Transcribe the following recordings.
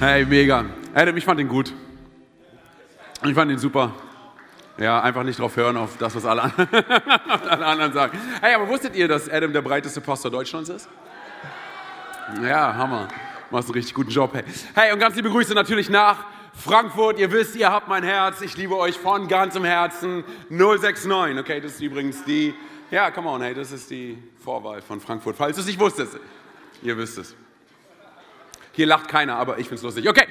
Hey, mega. Adam, ich fand ihn gut. Ich fand ihn super. Ja, einfach nicht drauf hören, auf das, was alle, alle anderen sagen. Hey, aber wusstet ihr, dass Adam der breiteste Pastor Deutschlands ist? Ja, Hammer. Machst einen richtig guten Job. Hey, hey und ganz liebe Grüße natürlich nach Frankfurt. Ihr wisst, ihr habt mein Herz. Ich liebe euch von ganzem Herzen. 069. Okay, das ist übrigens die, ja, come on, hey, das ist die Vorwahl von Frankfurt. Falls du es nicht wusstest. Ihr wisst es. Hier lacht keiner, aber ich finde es lustig. Okay,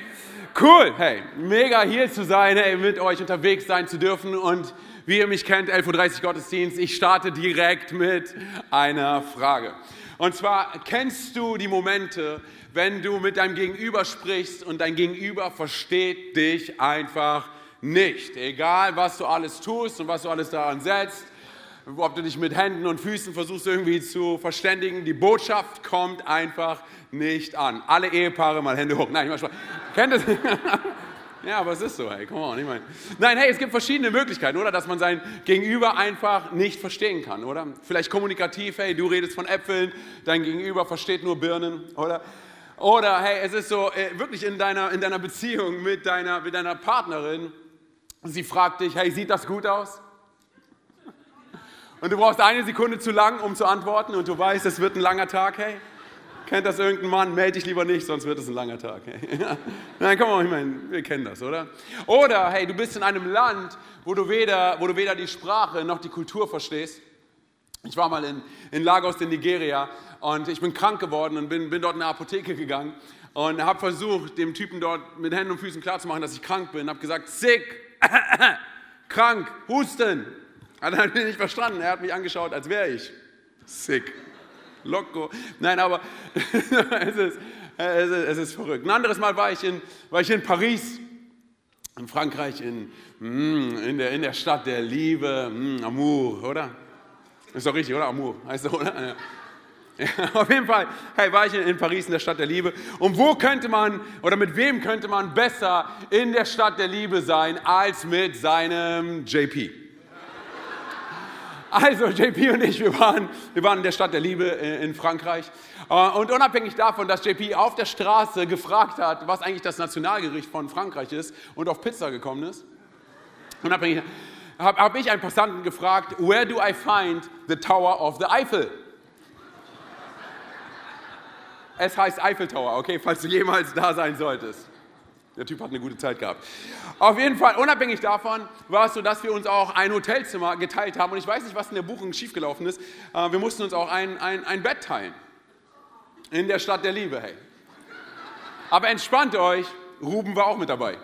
cool. Hey, mega hier zu sein, hey, mit euch unterwegs sein zu dürfen. Und wie ihr mich kennt, 11.30 Uhr Gottesdienst. Ich starte direkt mit einer Frage. Und zwar, kennst du die Momente, wenn du mit deinem Gegenüber sprichst und dein Gegenüber versteht dich einfach nicht? Egal, was du alles tust und was du alles daran setzt ob du dich mit Händen und Füßen versuchst irgendwie zu verständigen, die Botschaft kommt einfach nicht an. Alle Ehepaare mal Hände hoch. Nein, ich mach Spaß. Kennt das? Ja, aber es ist so, hey, come on, ich meine. Nein, hey, es gibt verschiedene Möglichkeiten, oder? Dass man sein Gegenüber einfach nicht verstehen kann, oder? Vielleicht kommunikativ, hey, du redest von Äpfeln, dein Gegenüber versteht nur Birnen, oder? Oder, hey, es ist so, äh, wirklich in deiner, in deiner Beziehung mit deiner, mit deiner Partnerin, sie fragt dich, hey, sieht das gut aus? Und du brauchst eine Sekunde zu lang, um zu antworten und du weißt, es wird ein langer Tag, hey. Kennt das irgendein Mann? Meld dich lieber nicht, sonst wird es ein langer Tag. Nein, komm mal, ich meine, wir kennen das, oder? Oder, hey, du bist in einem Land, wo du weder, wo du weder die Sprache noch die Kultur verstehst. Ich war mal in, in Lagos in Nigeria und ich bin krank geworden und bin, bin dort in eine Apotheke gegangen und habe versucht, dem Typen dort mit Händen und Füßen klarzumachen, dass ich krank bin. Habe gesagt, sick, krank, Husten, hat er nicht verstanden. Er hat mich angeschaut, als wäre ich sick. Loco. Nein, aber es, ist, es, ist, es ist verrückt. Ein anderes Mal war ich in, war ich in Paris, in Frankreich, in, mm, in, der, in der Stadt der Liebe, mm, Amour, oder? Ist doch richtig, oder? Amour, heißt doch, oder? Ja. Auf jeden Fall hey, war ich in Paris, in der Stadt der Liebe. Und wo könnte man oder mit wem könnte man besser in der Stadt der Liebe sein als mit seinem JP? Also JP und ich, wir waren, wir waren in der Stadt der Liebe in Frankreich. Äh, und unabhängig davon, dass JP auf der Straße gefragt hat, was eigentlich das Nationalgericht von Frankreich ist und auf Pizza gekommen ist, unabhängig habe hab ich einen Passanten gefragt, where do I find the Tower of the Eiffel? Es heißt Eiffel Tower, okay, falls du jemals da sein solltest. Der Typ hat eine gute Zeit gehabt. Auf jeden Fall, unabhängig davon, war es so, dass wir uns auch ein Hotelzimmer geteilt haben. Und ich weiß nicht, was in der Buchung schiefgelaufen ist. Äh, wir mussten uns auch ein, ein, ein Bett teilen. In der Stadt der Liebe, hey. Aber entspannt euch, Ruben war auch mit dabei.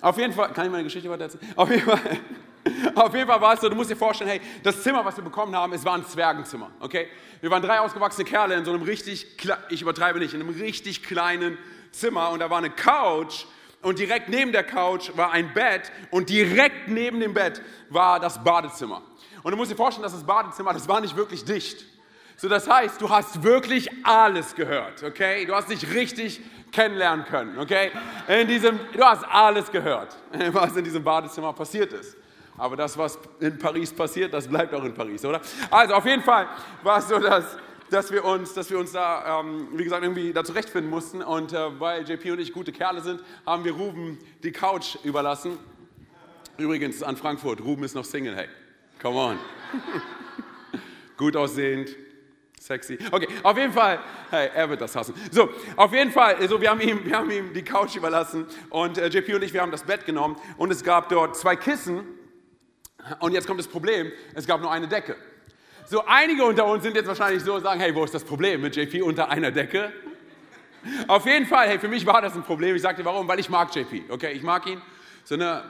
Auf jeden Fall, kann ich meine Geschichte weiter erzählen? Auf jeden Fall, auf jeden Fall war es so, du musst dir vorstellen, hey, das Zimmer, was wir bekommen haben, es war ein Zwergenzimmer, okay? Wir waren drei ausgewachsene Kerle in so einem richtig, ich übertreibe nicht, in einem richtig kleinen Zimmer und da war eine Couch und direkt neben der Couch war ein Bett und direkt neben dem Bett war das Badezimmer. Und du musst dir vorstellen, dass das Badezimmer, das war nicht wirklich dicht. So, das heißt, du hast wirklich alles gehört, okay? Du hast dich richtig kennenlernen können, okay? In diesem, du hast alles gehört, was in diesem Badezimmer passiert ist. Aber das, was in Paris passiert, das bleibt auch in Paris, oder? Also auf jeden Fall war es so, dass dass wir uns, dass wir uns da, ähm, wie gesagt, irgendwie da zurechtfinden mussten. Und äh, weil JP und ich gute Kerle sind, haben wir Ruben die Couch überlassen. Übrigens an Frankfurt, Ruben ist noch Single, hey. Come on. Gut aussehend, sexy. Okay, auf jeden Fall, hey, er wird das hassen. So, auf jeden Fall, also wir, haben ihm, wir haben ihm die Couch überlassen und äh, JP und ich, wir haben das Bett genommen und es gab dort zwei Kissen. Und jetzt kommt das Problem, es gab nur eine Decke. So einige unter uns sind jetzt wahrscheinlich so und sagen, hey, wo ist das Problem mit JP unter einer Decke? Auf jeden Fall, hey, für mich war das ein Problem. Ich sagte, warum? Weil ich mag JP, okay? Ich mag ihn. So eine,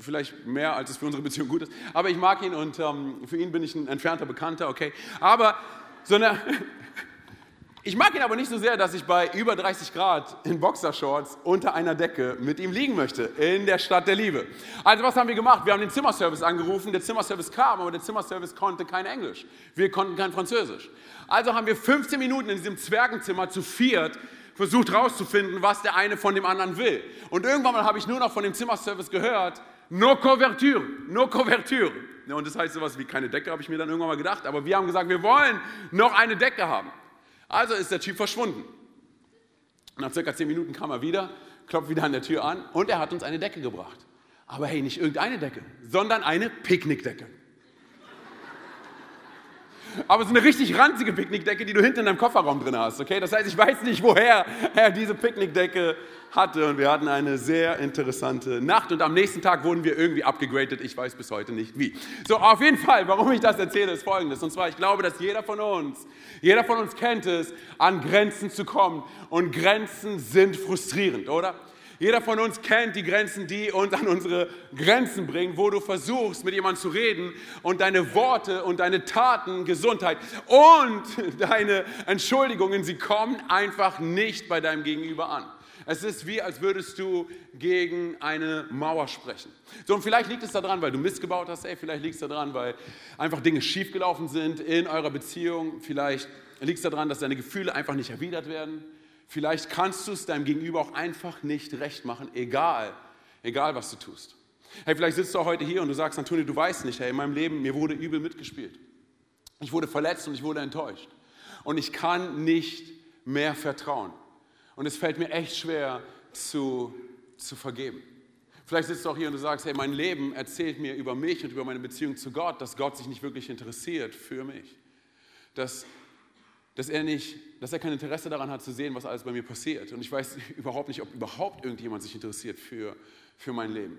vielleicht mehr, als es für unsere Beziehung gut ist. Aber ich mag ihn und ähm, für ihn bin ich ein entfernter Bekannter, okay? Aber so eine, ich mag ihn aber nicht so sehr, dass ich bei über 30 Grad in Boxershorts unter einer Decke mit ihm liegen möchte, in der Stadt der Liebe. Also was haben wir gemacht? Wir haben den Zimmerservice angerufen, der Zimmerservice kam, aber der Zimmerservice konnte kein Englisch. Wir konnten kein Französisch. Also haben wir 15 Minuten in diesem Zwergenzimmer zu viert versucht herauszufinden, was der eine von dem anderen will. Und irgendwann mal habe ich nur noch von dem Zimmerservice gehört, no couverture, no couverture. Und das heißt sowas wie keine Decke, habe ich mir dann irgendwann mal gedacht. Aber wir haben gesagt, wir wollen noch eine Decke haben. Also ist der Typ verschwunden. Nach circa zehn Minuten kam er wieder, klopft wieder an der Tür an und er hat uns eine Decke gebracht. Aber hey, nicht irgendeine Decke, sondern eine Picknickdecke. Aber es ist eine richtig ranzige Picknickdecke, die du hinten in deinem Kofferraum drin hast. Okay? Das heißt, ich weiß nicht, woher er diese Picknickdecke hatte. Und wir hatten eine sehr interessante Nacht. Und am nächsten Tag wurden wir irgendwie abgegradet. Ich weiß bis heute nicht wie. So, auf jeden Fall, warum ich das erzähle, ist folgendes. Und zwar, ich glaube, dass jeder von uns, jeder von uns kennt es, an Grenzen zu kommen. Und Grenzen sind frustrierend, oder? Jeder von uns kennt die Grenzen, die uns an unsere Grenzen bringen, wo du versuchst, mit jemandem zu reden und deine Worte und deine Taten, Gesundheit und deine Entschuldigungen, sie kommen einfach nicht bei deinem Gegenüber an. Es ist wie, als würdest du gegen eine Mauer sprechen. So, und vielleicht liegt es daran, weil du Mist gebaut hast, ey, vielleicht liegt es daran, weil einfach Dinge schiefgelaufen sind in eurer Beziehung, vielleicht liegt es daran, dass deine Gefühle einfach nicht erwidert werden. Vielleicht kannst du es deinem Gegenüber auch einfach nicht recht machen, egal, egal was du tust. Hey, vielleicht sitzt du auch heute hier und du sagst, Antonio, du weißt nicht, hey, in meinem Leben, mir wurde übel mitgespielt. Ich wurde verletzt und ich wurde enttäuscht. Und ich kann nicht mehr vertrauen. Und es fällt mir echt schwer zu, zu vergeben. Vielleicht sitzt du auch hier und du sagst, hey, mein Leben erzählt mir über mich und über meine Beziehung zu Gott, dass Gott sich nicht wirklich interessiert für mich. Dass dass er, nicht, dass er kein Interesse daran hat zu sehen, was alles bei mir passiert. Und ich weiß überhaupt nicht, ob überhaupt irgendjemand sich interessiert für, für mein Leben.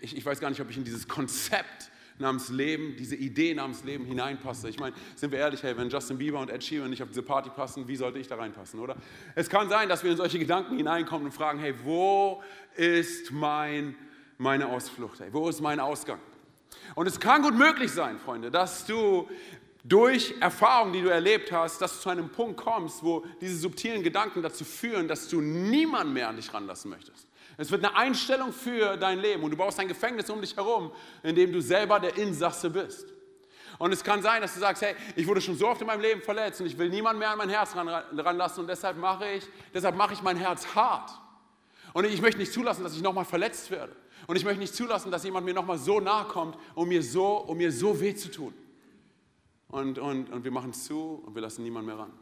Ich, ich weiß gar nicht, ob ich in dieses Konzept namens Leben, diese Idee namens Leben hineinpasse. Ich meine, sind wir ehrlich, hey, wenn Justin Bieber und Ed Sheeran nicht auf diese Party passen, wie sollte ich da reinpassen, oder? Es kann sein, dass wir in solche Gedanken hineinkommen und fragen, hey, wo ist mein, meine Ausflucht? Hey, wo ist mein Ausgang? Und es kann gut möglich sein, Freunde, dass du durch Erfahrungen, die du erlebt hast, dass du zu einem Punkt kommst, wo diese subtilen Gedanken dazu führen, dass du niemanden mehr an dich ranlassen möchtest. Es wird eine Einstellung für dein Leben und du baust ein Gefängnis um dich herum, in dem du selber der Insasse bist. Und es kann sein, dass du sagst, hey, ich wurde schon so oft in meinem Leben verletzt und ich will niemanden mehr an mein Herz ranlassen und deshalb mache ich, deshalb mache ich mein Herz hart. Und ich möchte nicht zulassen, dass ich nochmal verletzt werde. Und ich möchte nicht zulassen, dass jemand mir nochmal so nahe kommt, um mir so, um mir so weh zu tun und, und, und wir machen es zu und wir lassen niemanden mehr ran.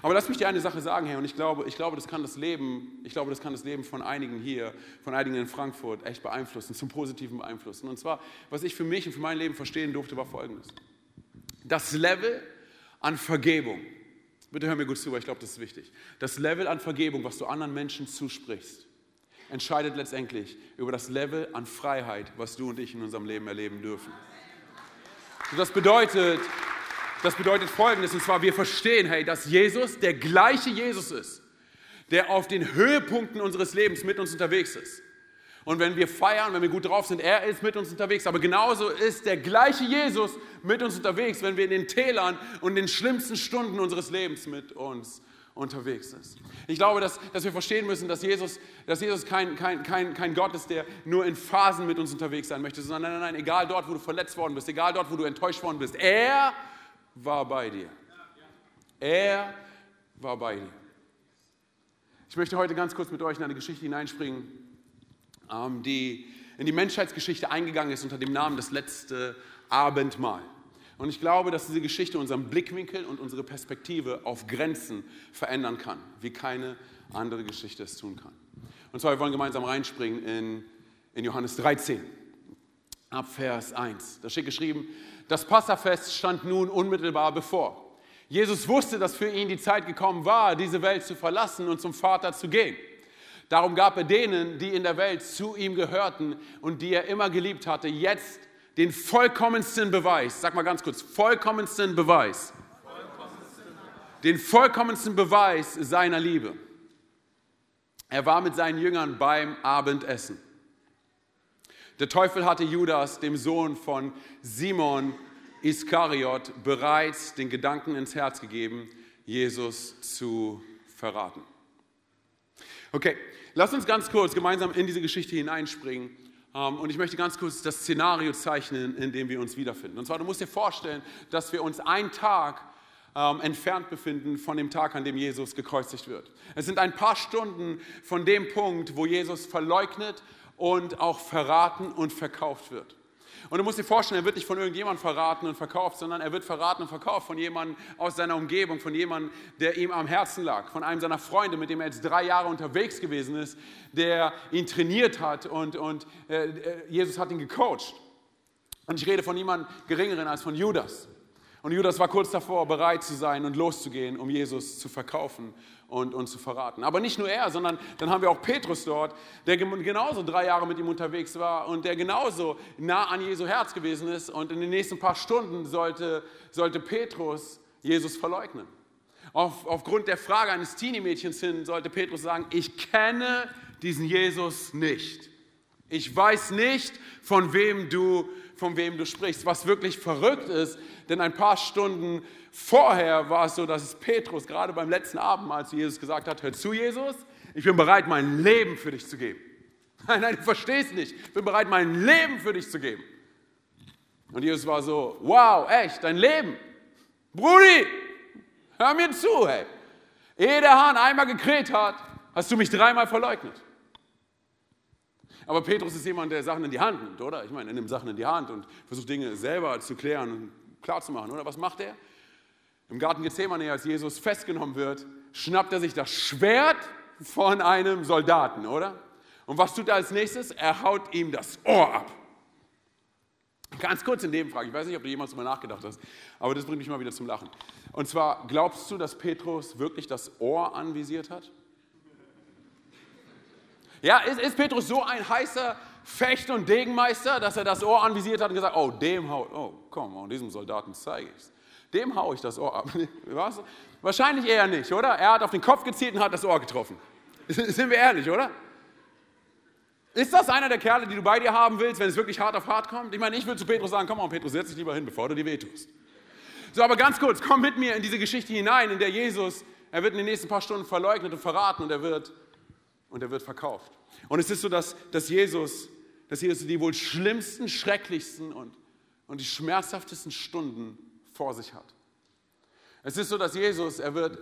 Aber lass mich dir eine Sache sagen, Herr, und ich glaube, ich glaube, das kann das Leben, ich glaube, das kann das Leben von einigen hier, von einigen in Frankfurt echt beeinflussen, zum Positiven beeinflussen. Und zwar, was ich für mich und für mein Leben verstehen durfte, war folgendes. Das Level an Vergebung, bitte hör mir gut zu, weil ich glaube, das ist wichtig. Das Level an Vergebung, was du anderen Menschen zusprichst, entscheidet letztendlich über das Level an Freiheit, was du und ich in unserem Leben erleben dürfen. Und das bedeutet, das bedeutet Folgendes, und zwar wir verstehen, hey, dass Jesus der gleiche Jesus ist, der auf den Höhepunkten unseres Lebens mit uns unterwegs ist. Und wenn wir feiern, wenn wir gut drauf sind, er ist mit uns unterwegs. Aber genauso ist der gleiche Jesus mit uns unterwegs, wenn wir in den Tälern und den schlimmsten Stunden unseres Lebens mit uns unterwegs ist. Ich glaube, dass, dass wir verstehen müssen, dass Jesus, dass Jesus kein, kein, kein, kein Gott ist, der nur in Phasen mit uns unterwegs sein möchte, sondern nein, nein, nein, egal dort, wo du verletzt worden bist, egal dort, wo du enttäuscht worden bist, er war bei dir. Er war bei dir. Ich möchte heute ganz kurz mit euch in eine Geschichte hineinspringen, ähm, die in die Menschheitsgeschichte eingegangen ist unter dem Namen das letzte Abendmahl. Und ich glaube, dass diese Geschichte unseren Blickwinkel und unsere Perspektive auf Grenzen verändern kann, wie keine andere Geschichte es tun kann. Und zwar, wir wollen gemeinsam reinspringen in, in Johannes 13, ab Vers 1. Da steht geschrieben, das Passafest stand nun unmittelbar bevor. Jesus wusste, dass für ihn die Zeit gekommen war, diese Welt zu verlassen und zum Vater zu gehen. Darum gab er denen, die in der Welt zu ihm gehörten und die er immer geliebt hatte, jetzt den vollkommensten Beweis. Sag mal ganz kurz, vollkommensten Beweis. Den vollkommensten Beweis seiner Liebe. Er war mit seinen Jüngern beim Abendessen. Der Teufel hatte Judas, dem Sohn von Simon Iskariot, bereits den Gedanken ins Herz gegeben, Jesus zu verraten. Okay, lass uns ganz kurz gemeinsam in diese Geschichte hineinspringen. Ähm, und ich möchte ganz kurz das Szenario zeichnen, in dem wir uns wiederfinden. Und zwar, du musst dir vorstellen, dass wir uns einen Tag ähm, entfernt befinden von dem Tag, an dem Jesus gekreuzigt wird. Es sind ein paar Stunden von dem Punkt, wo Jesus verleugnet und auch verraten und verkauft wird. Und du musst dir vorstellen, er wird nicht von irgendjemandem verraten und verkauft, sondern er wird verraten und verkauft von jemandem aus seiner Umgebung, von jemandem, der ihm am Herzen lag, von einem seiner Freunde, mit dem er jetzt drei Jahre unterwegs gewesen ist, der ihn trainiert hat und, und äh, äh Jesus hat ihn gecoacht. Und ich rede von niemandem Geringeren als von Judas. Und Judas war kurz davor, bereit zu sein und loszugehen, um Jesus zu verkaufen und, und zu verraten. Aber nicht nur er, sondern dann haben wir auch Petrus dort, der genauso drei Jahre mit ihm unterwegs war und der genauso nah an Jesu Herz gewesen ist. Und in den nächsten paar Stunden sollte, sollte Petrus Jesus verleugnen. Auf, aufgrund der Frage eines Teenie-Mädchens hin sollte Petrus sagen, ich kenne diesen Jesus nicht. Ich weiß nicht, von wem du von wem du sprichst. Was wirklich verrückt ist, denn ein paar Stunden vorher war es so, dass es Petrus gerade beim letzten Abendmahl zu Jesus gesagt hat, hör zu Jesus, ich bin bereit, mein Leben für dich zu geben. Nein, nein, du verstehst nicht. Ich bin bereit, mein Leben für dich zu geben. Und Jesus war so, wow, echt, dein Leben. Brudi, hör mir zu, hey. Ehe der Hahn einmal gekräht hat, hast du mich dreimal verleugnet. Aber Petrus ist jemand, der Sachen in die Hand nimmt, oder? Ich meine, er nimmt Sachen in die Hand und versucht Dinge selber zu klären und klarzumachen, oder? Was macht er? Im Garten Gethsemane, als Jesus festgenommen wird, schnappt er sich das Schwert von einem Soldaten, oder? Und was tut er als nächstes? Er haut ihm das Ohr ab. Ganz kurz in dem Frage, ich weiß nicht, ob du jemals darüber nachgedacht hast, aber das bringt mich mal wieder zum Lachen. Und zwar, glaubst du, dass Petrus wirklich das Ohr anvisiert hat? Ja, ist, ist Petrus so ein heißer Fecht- und Degenmeister, dass er das Ohr anvisiert hat und gesagt, oh, dem hau, oh, komm, oh, diesem Soldaten zeige ich es. Dem haue ich das Ohr ab. Was? Wahrscheinlich eher nicht, oder? Er hat auf den Kopf gezielt und hat das Ohr getroffen. Sind wir ehrlich, oder? Ist das einer der Kerle, die du bei dir haben willst, wenn es wirklich hart auf hart kommt? Ich meine, ich würde zu Petrus sagen, komm mal, Petrus, setz dich lieber hin, bevor du dir wehtust. So, aber ganz kurz, komm mit mir in diese Geschichte hinein, in der Jesus, er wird in den nächsten paar Stunden verleugnet und verraten und er wird und er wird verkauft. Und es ist so, dass, dass, Jesus, dass Jesus die wohl schlimmsten, schrecklichsten und, und die schmerzhaftesten Stunden vor sich hat. Es ist so, dass Jesus, er wird,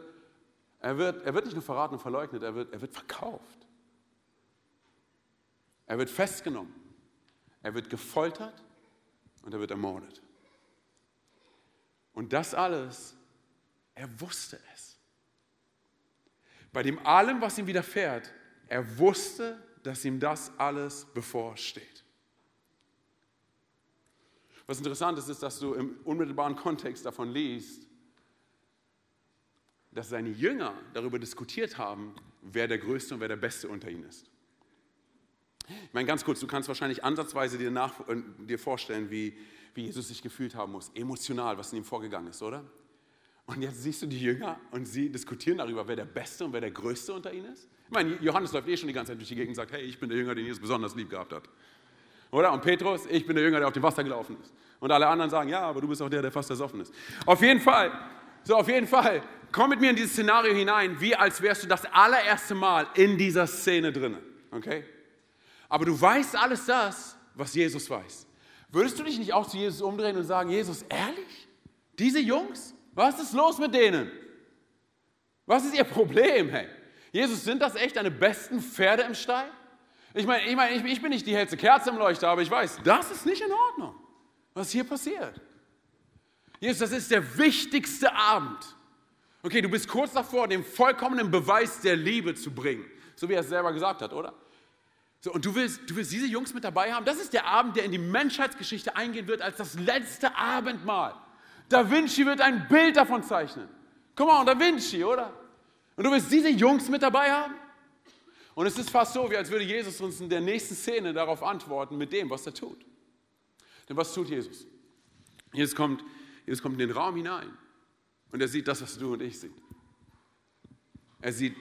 er wird, er wird nicht nur verraten und verleugnet, er wird, er wird verkauft. Er wird festgenommen. Er wird gefoltert und er wird ermordet. Und das alles, er wusste es. Bei dem allem, was ihm widerfährt, er wusste, dass ihm das alles bevorsteht. Was interessant ist, ist, dass du im unmittelbaren Kontext davon liest, dass seine Jünger darüber diskutiert haben, wer der Größte und wer der Beste unter ihnen ist. Ich meine, ganz kurz, du kannst wahrscheinlich ansatzweise dir, nach, äh, dir vorstellen, wie, wie Jesus sich gefühlt haben muss, emotional, was in ihm vorgegangen ist, oder? Und jetzt siehst du die Jünger und sie diskutieren darüber, wer der Beste und wer der Größte unter ihnen ist. Ich meine, Johannes läuft eh schon die ganze Zeit durch die Gegend und sagt, hey, ich bin der Jünger, den Jesus besonders lieb gehabt hat. Oder? Und Petrus, ich bin der Jünger, der auf dem Wasser gelaufen ist. Und alle anderen sagen, ja, aber du bist auch der, der fast ersoffen ist. Auf jeden Fall, so auf jeden Fall, komm mit mir in dieses Szenario hinein, wie als wärst du das allererste Mal in dieser Szene drin. Okay? Aber du weißt alles das, was Jesus weiß. Würdest du dich nicht auch zu Jesus umdrehen und sagen, Jesus, ehrlich? Diese Jungs? Was ist los mit denen? Was ist ihr Problem, hey? Jesus, sind das echt deine besten Pferde im Stall? Ich meine, ich, mein, ich, ich bin nicht die hellste Kerze im Leuchter, aber ich weiß, das ist nicht in Ordnung, was hier passiert. Jesus, das ist der wichtigste Abend. Okay, du bist kurz davor, den vollkommenen Beweis der Liebe zu bringen, so wie er es selber gesagt hat, oder? So, und du willst, du willst diese Jungs mit dabei haben? Das ist der Abend, der in die Menschheitsgeschichte eingehen wird als das letzte Abendmahl. Da Vinci wird ein Bild davon zeichnen. Guck mal, Da Vinci, oder? Und du willst diese Jungs mit dabei haben? Und es ist fast so, wie als würde Jesus uns in der nächsten Szene darauf antworten mit dem, was er tut. Denn was tut Jesus? Jesus kommt, Jesus kommt in den Raum hinein und er sieht das, was du und ich sehen. Er sieht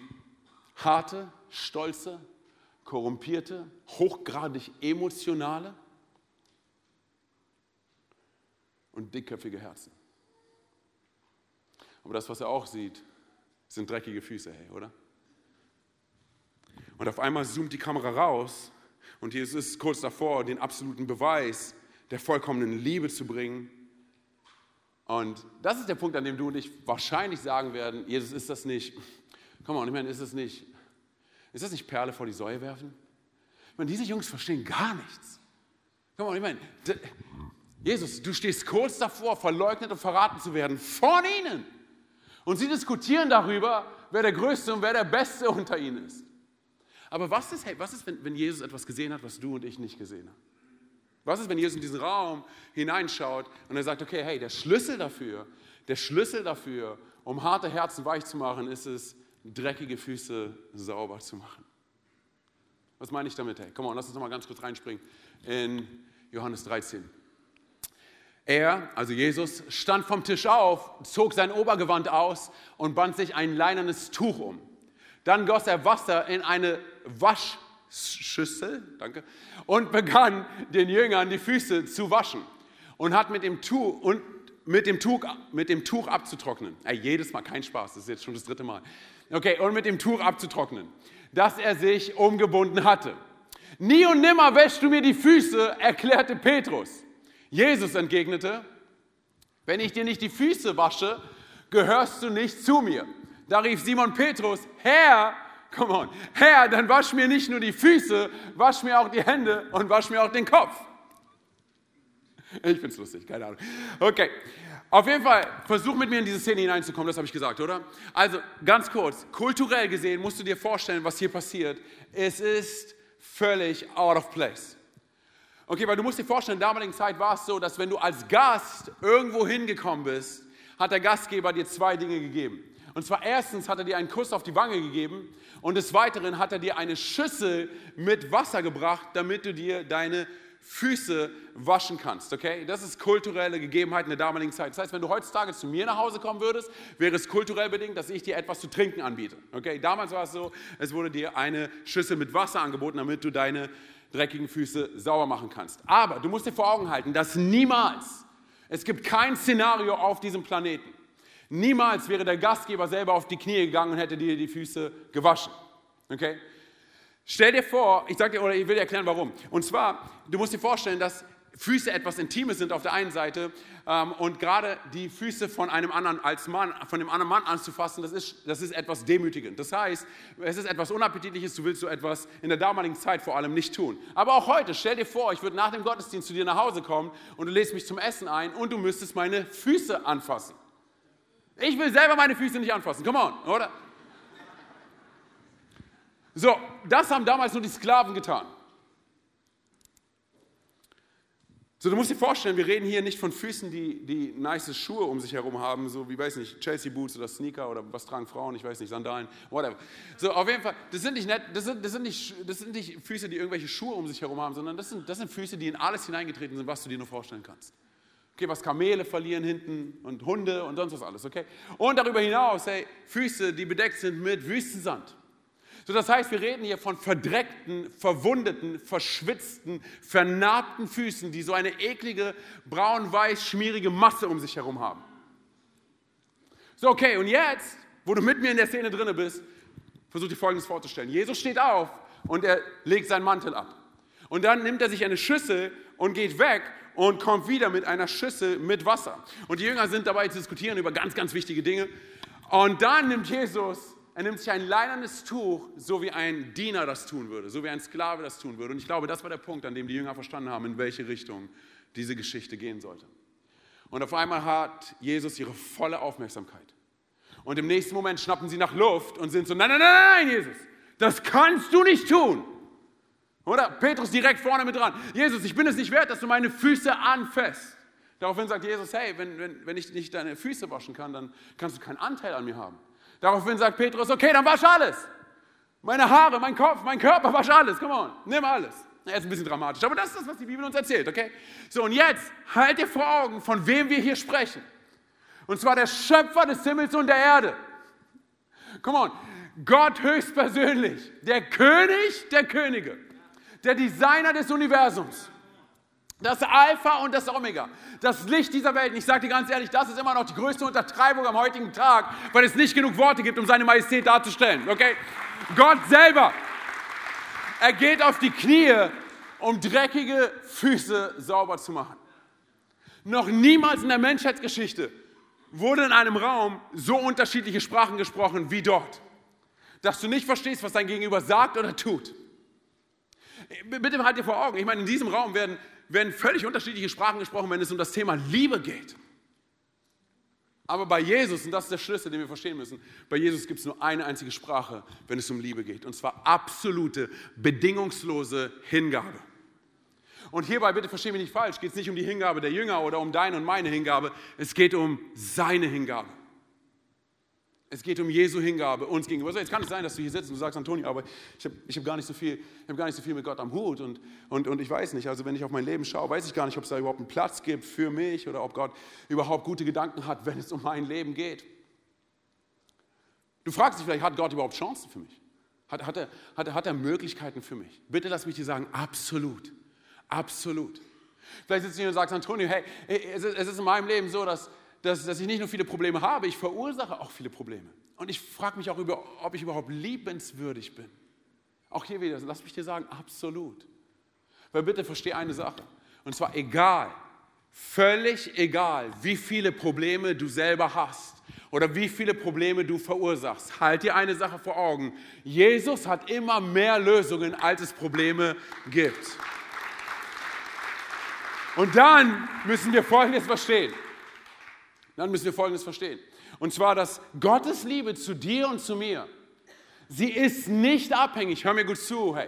harte, stolze, korrumpierte, hochgradig emotionale und dickköpfige Herzen. Aber das, was er auch sieht, sind dreckige Füße, hey, oder? Und auf einmal zoomt die Kamera raus und Jesus ist kurz davor, den absoluten Beweis der vollkommenen Liebe zu bringen. Und das ist der Punkt, an dem du und ich wahrscheinlich sagen werden, Jesus, ist das nicht, komm mal, ich meine, ist das nicht, ist das nicht Perle vor die Säue werfen? Ich meine, diese Jungs verstehen gar nichts. Komm mal, ich meine, Jesus, du stehst kurz davor, verleugnet und verraten zu werden von ihnen. Und sie diskutieren darüber, wer der Größte und wer der Beste unter ihnen ist. Aber was ist, hey, was ist wenn, wenn Jesus etwas gesehen hat, was du und ich nicht gesehen haben? Was ist, wenn Jesus in diesen Raum hineinschaut und er sagt, okay, hey, der Schlüssel dafür, der Schlüssel dafür, um harte Herzen weich zu machen, ist es, dreckige Füße sauber zu machen. Was meine ich damit? Hey, komm mal, lass uns noch mal ganz kurz reinspringen in Johannes 13. Er, also Jesus, stand vom Tisch auf, zog sein Obergewand aus und band sich ein leinernes Tuch um. Dann goss er Wasser in eine Waschschüssel danke, und begann den Jüngern die Füße zu waschen und hat mit dem Tuch, und mit dem Tuch, mit dem Tuch abzutrocknen. Ey, jedes Mal, kein Spaß, das ist jetzt schon das dritte Mal. Okay, und mit dem Tuch abzutrocknen, das er sich umgebunden hatte. Nie und nimmer wäschst du mir die Füße, erklärte Petrus. Jesus entgegnete, wenn ich dir nicht die Füße wasche, gehörst du nicht zu mir. Da rief Simon Petrus, Herr, come on, Herr, dann wasch mir nicht nur die Füße, wasch mir auch die Hände und wasch mir auch den Kopf. Ich find's lustig, keine Ahnung. Okay, auf jeden Fall, versuch mit mir in diese Szene hineinzukommen, das habe ich gesagt, oder? Also, ganz kurz, kulturell gesehen musst du dir vorstellen, was hier passiert. Es ist völlig out of place. Okay, weil du musst dir vorstellen, in der damaligen Zeit war es so, dass wenn du als Gast irgendwo hingekommen bist, hat der Gastgeber dir zwei Dinge gegeben. Und zwar erstens hat er dir einen Kuss auf die Wange gegeben und des Weiteren hat er dir eine Schüssel mit Wasser gebracht, damit du dir deine Füße waschen kannst, okay? Das ist kulturelle Gegebenheit in der damaligen Zeit. Das heißt, wenn du heutzutage zu mir nach Hause kommen würdest, wäre es kulturell bedingt, dass ich dir etwas zu trinken anbiete, okay? Damals war es so, es wurde dir eine Schüssel mit Wasser angeboten, damit du deine dreckigen Füße sauber machen kannst. Aber du musst dir vor Augen halten, dass niemals, es gibt kein Szenario auf diesem Planeten, niemals wäre der Gastgeber selber auf die Knie gegangen und hätte dir die Füße gewaschen. Okay? Stell dir vor, ich sage dir, oder ich will dir erklären, warum. Und zwar, du musst dir vorstellen, dass Füße etwas Intimes sind auf der einen Seite ähm, und gerade die Füße von einem anderen als Mann, von dem anderen Mann anzufassen, das ist, das ist etwas demütigend. Das heißt, es ist etwas Unappetitliches, du willst so etwas in der damaligen Zeit vor allem nicht tun. Aber auch heute, stell dir vor, ich würde nach dem Gottesdienst zu dir nach Hause kommen und du lädst mich zum Essen ein und du müsstest meine Füße anfassen. Ich will selber meine Füße nicht anfassen, come on, oder? So, das haben damals nur die Sklaven getan. So, du musst dir vorstellen, wir reden hier nicht von Füßen, die, die nice Schuhe um sich herum haben, so wie, weiß nicht, Chelsea Boots oder Sneaker oder was tragen Frauen, ich weiß nicht, Sandalen, whatever. So, auf jeden Fall, das sind nicht, nett, das sind, das sind, nicht, das sind nicht Füße, die irgendwelche Schuhe um sich herum haben, sondern das sind, das sind Füße, die in alles hineingetreten sind, was du dir nur vorstellen kannst. Okay, was Kamele verlieren hinten und Hunde und sonst was alles, okay? Und darüber hinaus, hey, Füße, die bedeckt sind mit Wüstensand. So, das heißt, wir reden hier von verdreckten, verwundeten, verschwitzten, vernarbten Füßen, die so eine eklige, braun-weiß, schmierige Masse um sich herum haben. So, okay, und jetzt, wo du mit mir in der Szene drin bist, versuch dir Folgendes vorzustellen. Jesus steht auf und er legt seinen Mantel ab. Und dann nimmt er sich eine Schüssel und geht weg und kommt wieder mit einer Schüssel mit Wasser. Und die Jünger sind dabei zu diskutieren über ganz, ganz wichtige Dinge. Und dann nimmt Jesus er nimmt sich ein leinernes Tuch, so wie ein Diener das tun würde, so wie ein Sklave das tun würde. Und ich glaube, das war der Punkt, an dem die Jünger verstanden haben, in welche Richtung diese Geschichte gehen sollte. Und auf einmal hat Jesus ihre volle Aufmerksamkeit. Und im nächsten Moment schnappen sie nach Luft und sind so, nein, nein, nein, nein, Jesus, das kannst du nicht tun. Oder? Petrus direkt vorne mit dran. Jesus, ich bin es nicht wert, dass du meine Füße anfasst. Daraufhin sagt Jesus, hey, wenn, wenn, wenn ich nicht deine Füße waschen kann, dann kannst du keinen Anteil an mir haben. Daraufhin sagt Petrus, okay, dann wasch alles. Meine Haare, mein Kopf, mein Körper, wasch alles. Come on, nimm alles. Er ist ein bisschen dramatisch, aber das ist das, was die Bibel uns erzählt, okay? So, und jetzt halt dir vor Augen, von wem wir hier sprechen. Und zwar der Schöpfer des Himmels und der Erde. Come on, Gott höchstpersönlich, der König der Könige, der Designer des Universums. Das Alpha und das Omega, das Licht dieser Welt. Und ich sage dir ganz ehrlich, das ist immer noch die größte Untertreibung am heutigen Tag, weil es nicht genug Worte gibt, um seine Majestät darzustellen. Okay? Gott selber, er geht auf die Knie, um dreckige Füße sauber zu machen. Noch niemals in der Menschheitsgeschichte wurde in einem Raum so unterschiedliche Sprachen gesprochen wie dort, dass du nicht verstehst, was dein Gegenüber sagt oder tut. Bitte halt dir vor Augen, ich meine, in diesem Raum werden werden völlig unterschiedliche Sprachen gesprochen, wenn es um das Thema Liebe geht. Aber bei Jesus, und das ist der Schlüssel, den wir verstehen müssen, bei Jesus gibt es nur eine einzige Sprache, wenn es um Liebe geht. Und zwar absolute, bedingungslose Hingabe. Und hierbei, bitte verstehe mich nicht falsch, geht es nicht um die Hingabe der Jünger oder um deine und meine Hingabe. Es geht um seine Hingabe. Es geht um Jesu Hingabe uns gegenüber. Also jetzt kann es sein, dass du hier sitzt und du sagst, Antonio, aber ich habe ich hab gar, nicht so viel, hab gar nicht so viel mit Gott am Hut und, und, und ich weiß nicht, also wenn ich auf mein Leben schaue, weiß ich gar nicht, ob es da überhaupt einen Platz gibt für mich oder ob Gott überhaupt gute Gedanken hat, wenn es um mein Leben geht. Du fragst dich vielleicht, hat Gott überhaupt Chancen für mich? Hat, hat, er, hat, hat er Möglichkeiten für mich? Bitte lass mich dir sagen, absolut, absolut. Vielleicht sitzt du hier und sagst, Antonio, hey, es ist in meinem Leben so, dass dass, dass ich nicht nur viele Probleme habe, ich verursache auch viele Probleme. Und ich frage mich auch, über, ob ich überhaupt liebenswürdig bin. Auch hier wieder, lass mich dir sagen, absolut. Weil bitte verstehe eine Sache. Und zwar egal, völlig egal, wie viele Probleme du selber hast oder wie viele Probleme du verursachst. Halt dir eine Sache vor Augen. Jesus hat immer mehr Lösungen, als es Probleme gibt. Und dann müssen wir Folgendes verstehen dann müssen wir Folgendes verstehen. Und zwar, dass Gottes Liebe zu dir und zu mir, sie ist nicht abhängig, hör mir gut zu, hey.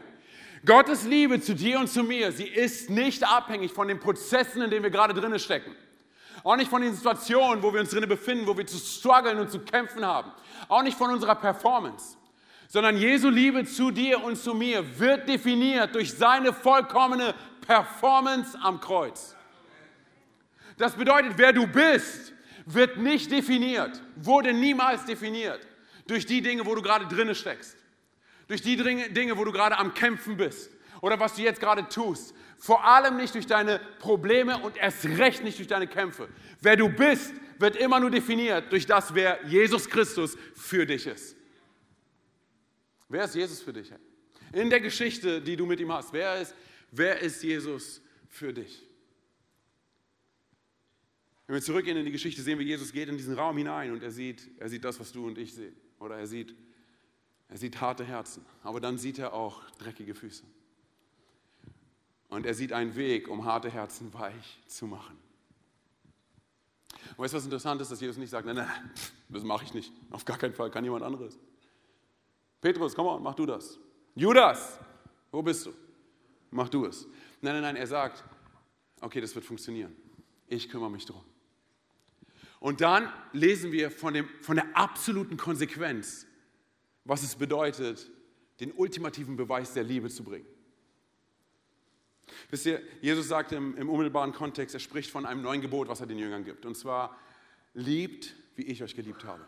Gottes Liebe zu dir und zu mir, sie ist nicht abhängig von den Prozessen, in denen wir gerade drinnen stecken. Auch nicht von den Situationen, wo wir uns drinnen befinden, wo wir zu strugglen und zu kämpfen haben. Auch nicht von unserer Performance. Sondern Jesu Liebe zu dir und zu mir wird definiert durch seine vollkommene Performance am Kreuz. Das bedeutet, wer du bist, wird nicht definiert, wurde niemals definiert durch die Dinge, wo du gerade drinne steckst, durch die Dinge, wo du gerade am Kämpfen bist oder was du jetzt gerade tust. Vor allem nicht durch deine Probleme und erst recht nicht durch deine Kämpfe. Wer du bist, wird immer nur definiert durch das, wer Jesus Christus für dich ist. Wer ist Jesus für dich? In der Geschichte, die du mit ihm hast, wer ist, wer ist Jesus für dich? Wenn wir zurückgehen in die Geschichte, sehen wir, Jesus geht in diesen Raum hinein und er sieht, er sieht das, was du und ich sehen. Oder er sieht, er sieht harte Herzen. Aber dann sieht er auch dreckige Füße. Und er sieht einen Weg, um harte Herzen weich zu machen. Und weißt du, was interessant ist, dass Jesus nicht sagt, nein, nein, das mache ich nicht. Auf gar keinen Fall, kann jemand anderes. Petrus, komm mal, mach du das. Judas, wo bist du? Mach du es. Nein, nein, nein, er sagt, okay, das wird funktionieren. Ich kümmere mich drum. Und dann lesen wir von, dem, von der absoluten Konsequenz, was es bedeutet, den ultimativen Beweis der Liebe zu bringen. Wisst ihr, Jesus sagt im, im unmittelbaren Kontext, er spricht von einem neuen Gebot, was er den Jüngern gibt. Und zwar, liebt, wie ich euch geliebt habe.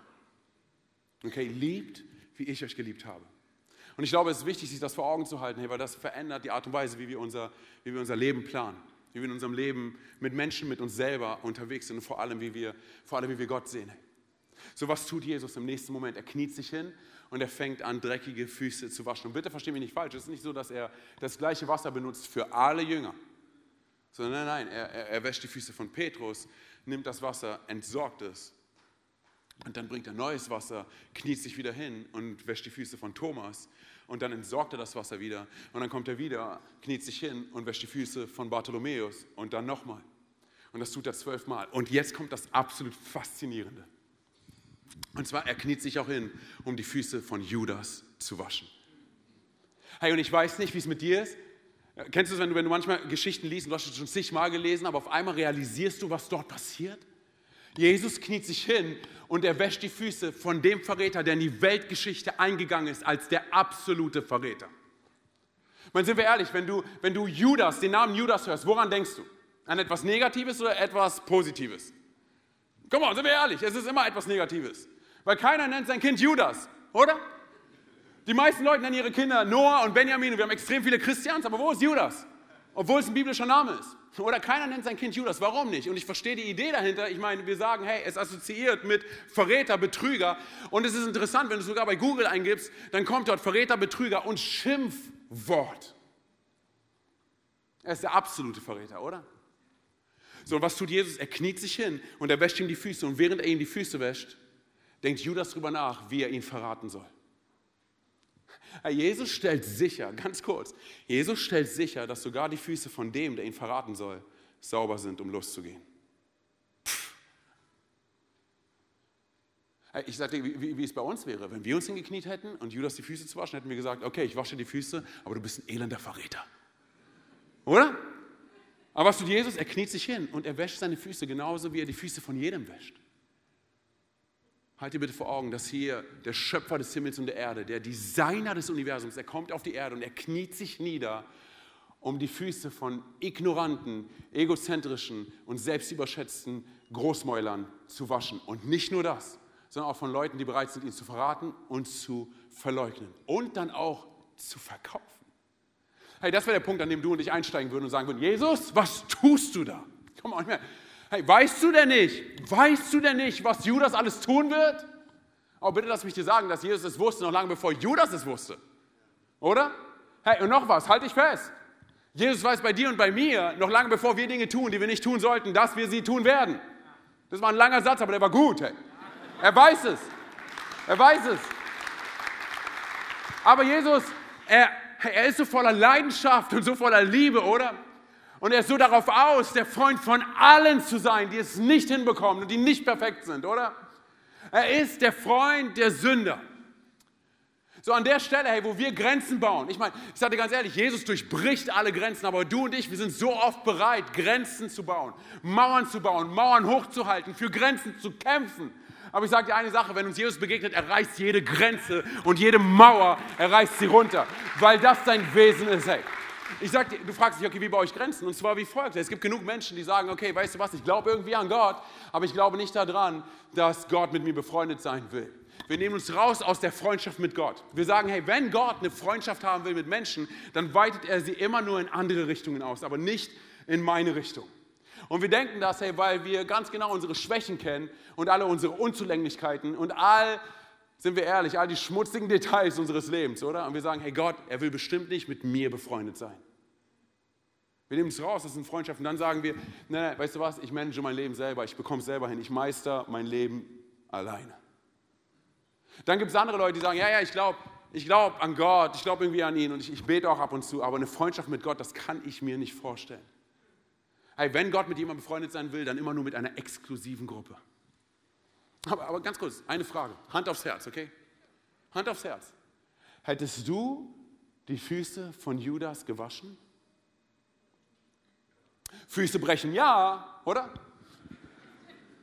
Okay, liebt, wie ich euch geliebt habe. Und ich glaube, es ist wichtig, sich das vor Augen zu halten, weil das verändert die Art und Weise, wie wir unser, wie wir unser Leben planen wie wir in unserem Leben mit Menschen, mit uns selber unterwegs sind und vor allem, wie wir, vor allem, wie wir Gott sehen. So was tut Jesus im nächsten Moment. Er kniet sich hin und er fängt an, dreckige Füße zu waschen. Und bitte verstehe mich nicht falsch, es ist nicht so, dass er das gleiche Wasser benutzt für alle Jünger, sondern nein, nein, er, er, er wäscht die Füße von Petrus, nimmt das Wasser, entsorgt es und dann bringt er neues Wasser, kniet sich wieder hin und wäscht die Füße von Thomas und dann entsorgt er das Wasser wieder und dann kommt er wieder, kniet sich hin und wäscht die Füße von Bartholomäus und dann nochmal. Und das tut er zwölfmal. Und jetzt kommt das absolut Faszinierende. Und zwar, er kniet sich auch hin, um die Füße von Judas zu waschen. Hey, und ich weiß nicht, wie es mit dir ist. Kennst du es, wenn du, wenn du manchmal Geschichten liest, du hast es schon zigmal gelesen, aber auf einmal realisierst du, was dort passiert? Jesus kniet sich hin und er wäscht die Füße von dem Verräter, der in die Weltgeschichte eingegangen ist als der absolute Verräter. Man sind wir ehrlich, wenn du, wenn du Judas, den Namen Judas hörst, woran denkst du? An etwas Negatives oder etwas Positives? Komm mal, sind wir ehrlich, es ist immer etwas Negatives. Weil keiner nennt sein Kind Judas, oder? Die meisten Leute nennen ihre Kinder Noah und Benjamin und wir haben extrem viele Christians, aber wo ist Judas? Obwohl es ein biblischer Name ist. Oder keiner nennt sein Kind Judas. Warum nicht? Und ich verstehe die Idee dahinter. Ich meine, wir sagen, hey, es assoziiert mit Verräter, Betrüger. Und es ist interessant, wenn du es sogar bei Google eingibst, dann kommt dort Verräter, Betrüger und Schimpfwort. Er ist der absolute Verräter, oder? So, und was tut Jesus? Er kniet sich hin und er wäscht ihm die Füße. Und während er ihm die Füße wäscht, denkt Judas darüber nach, wie er ihn verraten soll. Jesus stellt sicher, ganz kurz, Jesus stellt sicher, dass sogar die Füße von dem, der ihn verraten soll, sauber sind, um loszugehen. Ich sagte, wie, wie, es bei uns wäre, wenn wir uns hingekniet hätten und Judas die Füße zu waschen, hätten wir gesagt, okay, ich wasche die Füße, aber du bist ein elender Verräter. Oder? Aber was tut Jesus? Er kniet sich hin und er wäscht seine Füße genauso, wie er die Füße von jedem wäscht. Halt dir bitte vor Augen, dass hier der Schöpfer des Himmels und der Erde, der Designer des Universums, er kommt auf die Erde und er kniet sich nieder, um die Füße von ignoranten, egozentrischen und selbstüberschätzten Großmäulern zu waschen. Und nicht nur das, sondern auch von Leuten, die bereit sind, ihn zu verraten und zu verleugnen und dann auch zu verkaufen. Hey, das wäre der Punkt, an dem du und ich einsteigen würden und sagen würden, Jesus, was tust du da? Komm mal, hey, weißt du denn nicht, weißt du denn nicht, was Judas alles tun wird? Aber oh, bitte lass mich dir sagen, dass Jesus es wusste, noch lange bevor Judas es wusste. Oder? Hey, und noch was, halt dich fest. Jesus weiß bei dir und bei mir, noch lange bevor wir Dinge tun, die wir nicht tun sollten, dass wir sie tun werden. Das war ein langer Satz, aber der war gut. Hey. Er weiß es. Er weiß es. Aber Jesus, er, er ist so voller Leidenschaft und so voller Liebe, oder? Und er ist so darauf aus, der Freund von allen zu sein, die es nicht hinbekommen und die nicht perfekt sind, oder? Er ist der Freund der Sünder. So an der Stelle, hey, wo wir Grenzen bauen. Ich meine, ich sage dir ganz ehrlich, Jesus durchbricht alle Grenzen, aber du und ich, wir sind so oft bereit, Grenzen zu bauen, Mauern zu bauen, Mauern hochzuhalten, für Grenzen zu kämpfen. Aber ich sage dir eine Sache, wenn uns Jesus begegnet, er reißt jede Grenze und jede Mauer, er reißt sie runter, weil das sein Wesen ist. Hey. Ich sag dir, du fragst dich, okay, wie baue ich Grenzen? Und zwar wie folgt. Es gibt genug Menschen, die sagen, okay, weißt du was, ich glaube irgendwie an Gott, aber ich glaube nicht daran, dass Gott mit mir befreundet sein will. Wir nehmen uns raus aus der Freundschaft mit Gott. Wir sagen, hey, wenn Gott eine Freundschaft haben will mit Menschen, dann weitet er sie immer nur in andere Richtungen aus, aber nicht in meine Richtung. Und wir denken das, hey, weil wir ganz genau unsere Schwächen kennen und alle unsere Unzulänglichkeiten und all, sind wir ehrlich, all die schmutzigen Details unseres Lebens, oder? Und wir sagen, hey Gott, er will bestimmt nicht mit mir befreundet sein. Wir nehmen es raus, das sind Freundschaften. Dann sagen wir, nein, weißt du was, ich manage mein Leben selber, ich bekomme es selber hin, ich meister mein Leben alleine. Dann gibt es andere Leute, die sagen, ja, ja, ich glaube ich glaub an Gott, ich glaube irgendwie an ihn und ich, ich bete auch ab und zu, aber eine Freundschaft mit Gott, das kann ich mir nicht vorstellen. Hey, wenn Gott mit jemandem befreundet sein will, dann immer nur mit einer exklusiven Gruppe. Aber, aber ganz kurz, eine Frage. Hand aufs Herz, okay? Hand aufs Herz. Hättest du die Füße von Judas gewaschen? Füße brechen, ja, oder?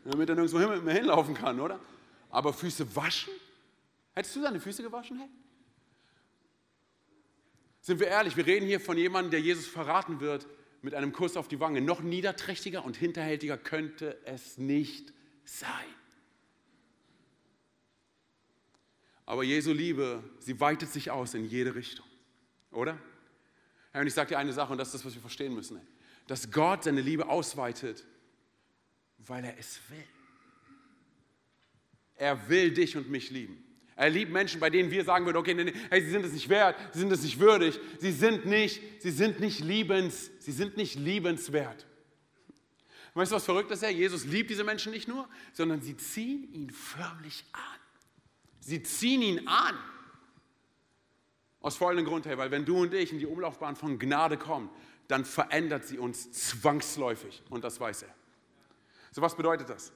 Damit er nirgendwo mehr hinlaufen kann, oder? Aber Füße waschen? Hättest du deine Füße gewaschen? Hey? Sind wir ehrlich, wir reden hier von jemandem, der Jesus verraten wird, mit einem Kuss auf die Wange. Noch niederträchtiger und hinterhältiger könnte es nicht sein. Aber Jesu Liebe, sie weitet sich aus in jede Richtung, oder? und ich sage dir eine Sache, und das ist das, was wir verstehen müssen, dass Gott seine Liebe ausweitet, weil er es will. Er will dich und mich lieben. Er liebt Menschen, bei denen wir sagen würden, okay, nee, nee, hey, sie sind es nicht wert, sie sind es nicht würdig, sie sind nicht, sie sind nicht liebens, sie sind nicht liebenswert. weißt du, was verrückt ist? Jesus liebt diese Menschen nicht nur, sondern sie ziehen ihn förmlich an. Sie ziehen ihn an. Aus folgendem Grund, hey, weil wenn du und ich in die Umlaufbahn von Gnade kommen, dann verändert sie uns zwangsläufig und das weiß er. So was bedeutet das?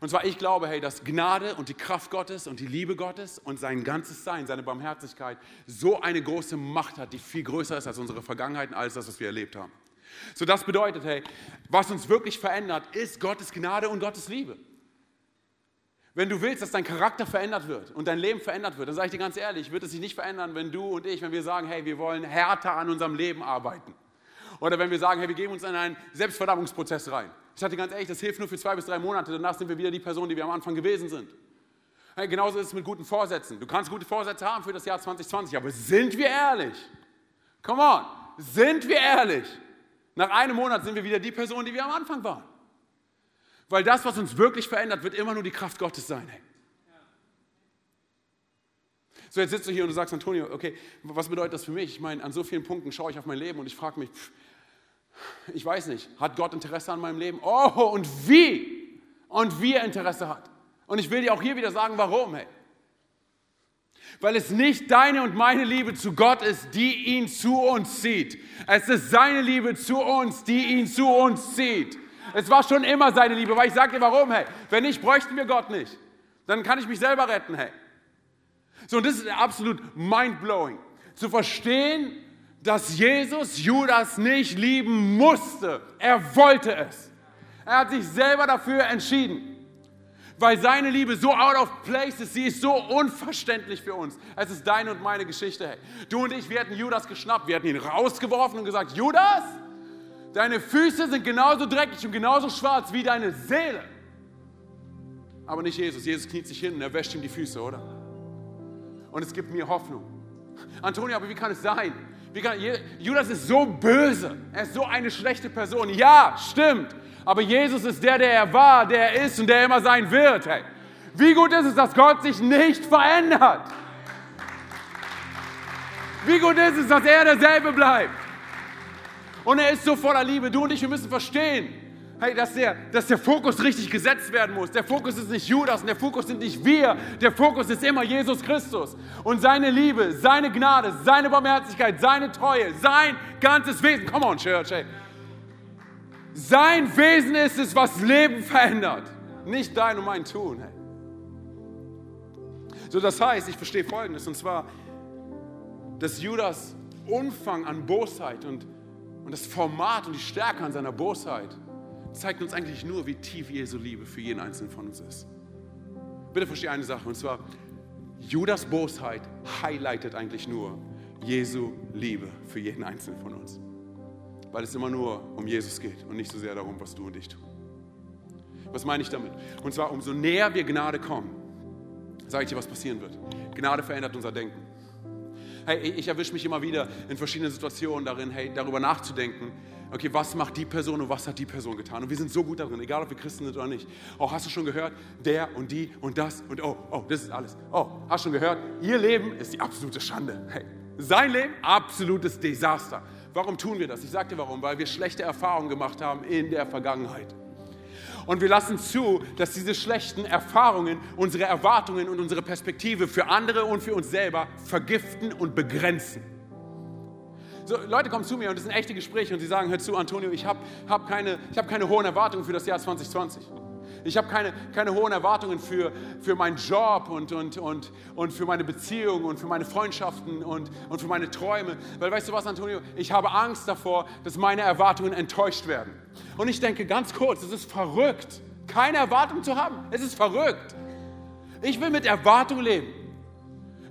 Und zwar, ich glaube, hey, dass Gnade und die Kraft Gottes und die Liebe Gottes und sein ganzes Sein, seine Barmherzigkeit so eine große Macht hat, die viel größer ist als unsere Vergangenheit und alles das, was wir erlebt haben. So, das bedeutet, hey, was uns wirklich verändert, ist Gottes Gnade und Gottes Liebe. Wenn du willst, dass dein Charakter verändert wird und dein Leben verändert wird, dann sage ich dir ganz ehrlich, wird es sich nicht verändern, wenn du und ich, wenn wir sagen, hey, wir wollen härter an unserem Leben arbeiten. Oder wenn wir sagen, hey, wir geben uns in einen Selbstverdammungsprozess rein. Ich dir ganz ehrlich, das hilft nur für zwei bis drei Monate, danach sind wir wieder die Person, die wir am Anfang gewesen sind. Hey, genauso ist es mit guten Vorsätzen. Du kannst gute Vorsätze haben für das Jahr 2020, aber sind wir ehrlich? Come on, sind wir ehrlich? Nach einem Monat sind wir wieder die Person, die wir am Anfang waren. Weil das, was uns wirklich verändert, wird immer nur die Kraft Gottes sein. Hey. So, jetzt sitzt du hier und du sagst, Antonio, okay, was bedeutet das für mich? Ich meine, an so vielen Punkten schaue ich auf mein Leben und ich frage mich, pff, ich weiß nicht, hat Gott Interesse an meinem Leben? Oh, und wie? Und wie er Interesse hat. Und ich will dir auch hier wieder sagen, warum, hey. Weil es nicht deine und meine Liebe zu Gott ist, die ihn zu uns zieht. Es ist seine Liebe zu uns, die ihn zu uns zieht. Es war schon immer seine Liebe, weil ich sage dir warum, hey. Wenn nicht, bräuchten wir Gott nicht. Dann kann ich mich selber retten, hey. So, und das ist absolut mindblowing. Zu verstehen, dass Jesus Judas nicht lieben musste. Er wollte es. Er hat sich selber dafür entschieden. Weil seine Liebe so out of place ist, sie ist so unverständlich für uns. Es ist deine und meine Geschichte. Hey. Du und ich, wir hätten Judas geschnappt, wir hätten ihn rausgeworfen und gesagt, Judas, deine Füße sind genauso dreckig und genauso schwarz wie deine Seele. Aber nicht Jesus. Jesus kniet sich hin und er wäscht ihm die Füße, oder? Und es gibt mir Hoffnung. Antonio, aber wie kann es sein? Kann, Judas ist so böse. Er ist so eine schlechte Person. Ja, stimmt. Aber Jesus ist der, der er war, der er ist und der immer sein wird. Hey. Wie gut ist es, dass Gott sich nicht verändert? Wie gut ist es, dass er derselbe bleibt? Und er ist so voller Liebe. Du und ich, wir müssen verstehen, hey, dass, der, dass der Fokus richtig gesetzt werden muss. Der Fokus ist nicht Judas und der Fokus sind nicht wir. Der Fokus ist immer Jesus Christus. Und seine Liebe, seine Gnade, seine Barmherzigkeit, seine Treue, sein ganzes Wesen. Come on, Church, hey. Sein Wesen ist es, was Leben verändert. Nicht dein und mein Tun. Hey. So, das heißt, ich verstehe Folgendes, und zwar, dass Judas Umfang an Bosheit und, und das Format und die Stärke an seiner Bosheit zeigt uns eigentlich nur, wie tief Jesu Liebe für jeden Einzelnen von uns ist. Bitte verstehe eine Sache, und zwar, Judas Bosheit highlightet eigentlich nur Jesu Liebe für jeden Einzelnen von uns. Weil es immer nur um Jesus geht und nicht so sehr darum, was du und ich tun. Was meine ich damit? Und zwar, umso näher wir Gnade kommen, sage ich dir, was passieren wird. Gnade verändert unser Denken. Hey, ich erwische mich immer wieder in verschiedenen Situationen darin, hey, darüber nachzudenken, okay, was macht die Person und was hat die Person getan? Und wir sind so gut darin, egal ob wir Christen sind oder nicht. Oh, hast du schon gehört? Der und die und das und oh, oh, das ist alles. Oh, hast du schon gehört? Ihr Leben ist die absolute Schande. Hey, sein Leben, absolutes Desaster. Warum tun wir das? Ich sage dir warum, weil wir schlechte Erfahrungen gemacht haben in der Vergangenheit. Und wir lassen zu, dass diese schlechten Erfahrungen unsere Erwartungen und unsere Perspektive für andere und für uns selber vergiften und begrenzen. So, Leute kommen zu mir und das sind echte Gespräche und sie sagen, hör zu, Antonio, ich habe hab keine, hab keine hohen Erwartungen für das Jahr 2020. Ich habe keine, keine hohen Erwartungen für, für meinen Job und, und, und, und für meine Beziehungen und für meine Freundschaften und, und für meine Träume. Weil weißt du was, Antonio? Ich habe Angst davor, dass meine Erwartungen enttäuscht werden. Und ich denke ganz kurz, es ist verrückt, keine Erwartung zu haben. Es ist verrückt. Ich will mit Erwartung leben.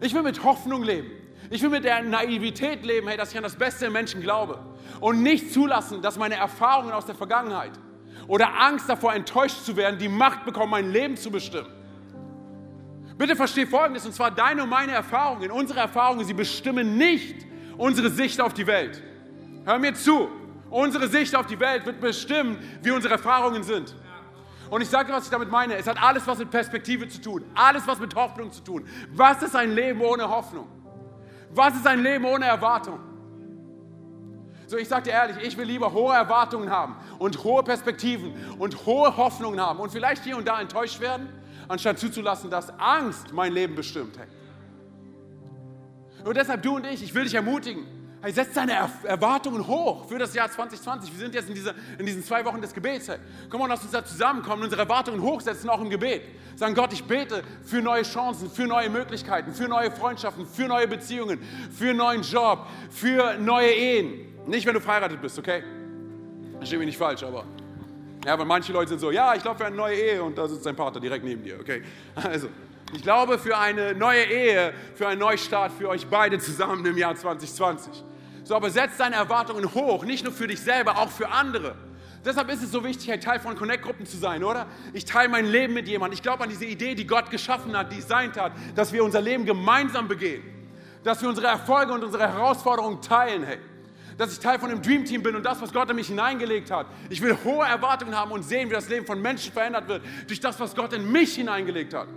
Ich will mit Hoffnung leben. Ich will mit der Naivität leben, hey, dass ich an das Beste im Menschen glaube und nicht zulassen, dass meine Erfahrungen aus der Vergangenheit oder Angst davor, enttäuscht zu werden, die Macht bekommen, mein Leben zu bestimmen. Bitte versteh Folgendes, und zwar deine und meine Erfahrungen, unsere Erfahrungen, sie bestimmen nicht unsere Sicht auf die Welt. Hör mir zu, unsere Sicht auf die Welt wird bestimmen, wie unsere Erfahrungen sind. Und ich sage was ich damit meine. Es hat alles was mit Perspektive zu tun, alles was mit Hoffnung zu tun. Was ist ein Leben ohne Hoffnung? Was ist ein Leben ohne Erwartung? So, ich sage dir ehrlich, ich will lieber hohe Erwartungen haben und hohe Perspektiven und hohe Hoffnungen haben und vielleicht hier und da enttäuscht werden, anstatt zuzulassen, dass Angst mein Leben bestimmt. Hey. Und deshalb du und ich, ich will dich ermutigen. Hey, setz deine Erwartungen hoch für das Jahr 2020. Wir sind jetzt in, dieser, in diesen zwei Wochen des Gebets. Hey. Komm mal, lass uns da zusammenkommen, unsere Erwartungen hochsetzen, auch im Gebet. Sagen, Gott, ich bete für neue Chancen, für neue Möglichkeiten, für neue Freundschaften, für neue Beziehungen, für neuen Job, für neue Ehen. Nicht, wenn du verheiratet bist, okay? Verstehe mich nicht falsch, aber. Ja, weil manche Leute sind so, ja, ich glaube für eine neue Ehe und da sitzt dein Partner direkt neben dir, okay? Also, ich glaube für eine neue Ehe, für einen Neustart für euch beide zusammen im Jahr 2020. So, aber setz deine Erwartungen hoch, nicht nur für dich selber, auch für andere. Deshalb ist es so wichtig, ein Teil von Connect-Gruppen zu sein, oder? Ich teile mein Leben mit jemandem. Ich glaube an diese Idee, die Gott geschaffen hat, designt hat, dass wir unser Leben gemeinsam begehen. Dass wir unsere Erfolge und unsere Herausforderungen teilen, hey dass ich Teil von dem Dream Team bin und das, was Gott in mich hineingelegt hat. Ich will hohe Erwartungen haben und sehen, wie das Leben von Menschen verändert wird durch das, was Gott in mich hineingelegt hat.